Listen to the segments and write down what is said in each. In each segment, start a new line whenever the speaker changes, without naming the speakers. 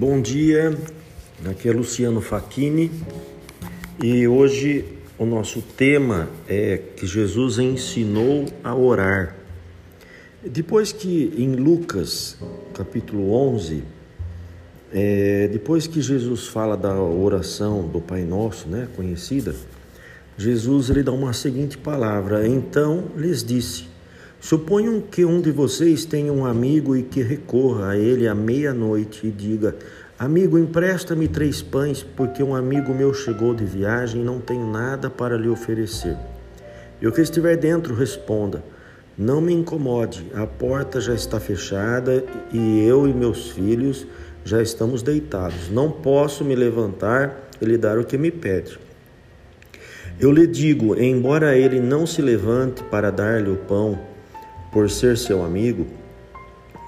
Bom dia, aqui é Luciano Facchini e hoje o nosso tema é que Jesus ensinou a orar. Depois que em Lucas capítulo 11, é, depois que Jesus fala da oração do Pai Nosso, né, conhecida, Jesus ele dá uma seguinte palavra: Então lhes disse: Suponham que um de vocês tenha um amigo e que recorra a ele à meia-noite e diga: Amigo, empresta-me três pães, porque um amigo meu chegou de viagem e não tenho nada para lhe oferecer. E o que estiver dentro, responda: Não me incomode, a porta já está fechada e eu e meus filhos já estamos deitados. Não posso me levantar e lhe dar o que me pede. Eu lhe digo: embora ele não se levante para dar-lhe o pão, por ser seu amigo,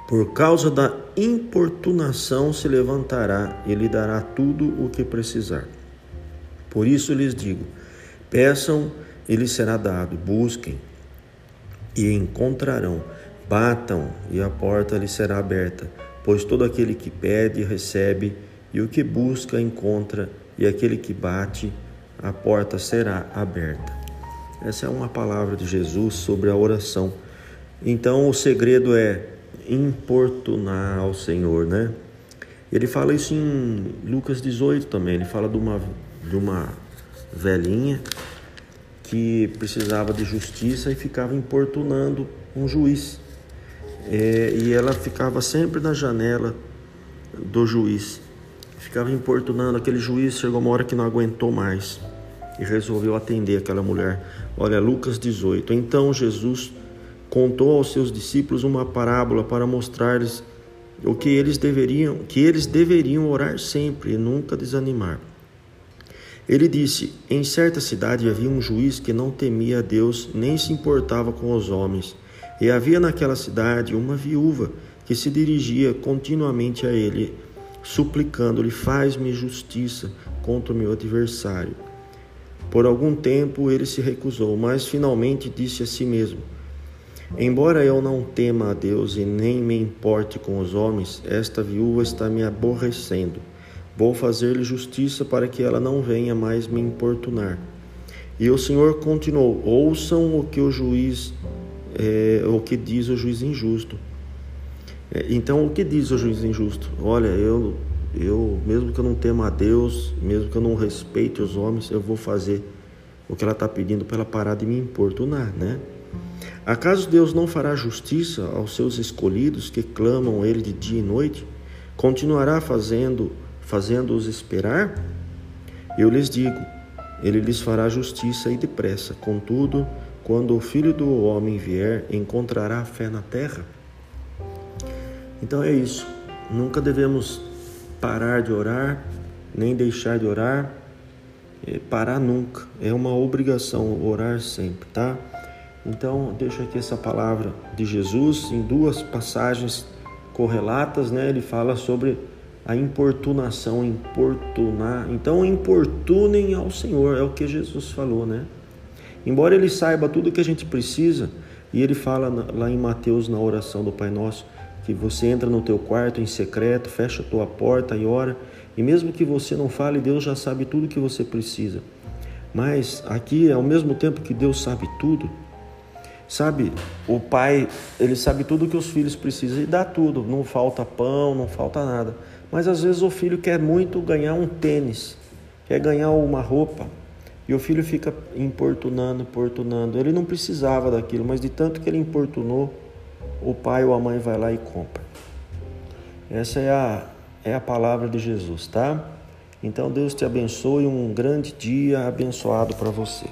por causa da importunação se levantará e lhe dará tudo o que precisar. Por isso lhes digo: peçam e lhes será dado, busquem e encontrarão, batam e a porta lhes será aberta, pois todo aquele que pede recebe, e o que busca encontra, e aquele que bate, a porta será aberta. Essa é uma palavra de Jesus sobre a oração então o segredo é importunar ao Senhor, né? Ele fala isso em Lucas 18 também. Ele fala de uma, de uma velhinha que precisava de justiça e ficava importunando um juiz. É, e ela ficava sempre na janela do juiz. Ficava importunando aquele juiz. Chegou uma hora que não aguentou mais e resolveu atender aquela mulher. Olha, Lucas 18. Então Jesus contou aos seus discípulos uma parábola para mostrar-lhes o que eles deveriam, que eles deveriam orar sempre e nunca desanimar. Ele disse: Em certa cidade havia um juiz que não temia a Deus nem se importava com os homens. E havia naquela cidade uma viúva que se dirigia continuamente a ele, suplicando-lhe: Faz-me justiça contra o meu adversário. Por algum tempo ele se recusou, mas finalmente disse a si mesmo: Embora eu não tema a Deus e nem me importe com os homens, esta viúva está me aborrecendo. Vou fazer-lhe justiça para que ela não venha mais me importunar. E o Senhor continuou: Ouçam o que o juiz, é, o que diz o juiz injusto. É, então, o que diz o juiz injusto? Olha, eu, eu, mesmo que eu não tema a Deus, mesmo que eu não respeite os homens, eu vou fazer o que ela está pedindo para ela parar de me importunar, né? Acaso Deus não fará justiça aos seus escolhidos que clamam ele de dia e noite? Continuará fazendo, fazendo-os esperar? Eu lhes digo, ele lhes fará justiça e depressa. Contudo, quando o Filho do homem vier, encontrará fé na terra? Então é isso. Nunca devemos parar de orar, nem deixar de orar. É, parar nunca. É uma obrigação orar sempre, tá? Então, deixo aqui essa palavra de Jesus em duas passagens correlatas, né? Ele fala sobre a importunação, importunar. Então, importunem ao Senhor, é o que Jesus falou, né? Embora ele saiba tudo o que a gente precisa, e ele fala lá em Mateus, na oração do Pai Nosso, que você entra no teu quarto em secreto, fecha a tua porta e ora, e mesmo que você não fale, Deus já sabe tudo o que você precisa. Mas aqui, ao mesmo tempo que Deus sabe tudo, Sabe, o pai, ele sabe tudo que os filhos precisam e dá tudo, não falta pão, não falta nada. Mas às vezes o filho quer muito ganhar um tênis, quer ganhar uma roupa, e o filho fica importunando, importunando. Ele não precisava daquilo, mas de tanto que ele importunou, o pai ou a mãe vai lá e compra. Essa é a, é a palavra de Jesus, tá? Então Deus te abençoe, um grande dia abençoado para você.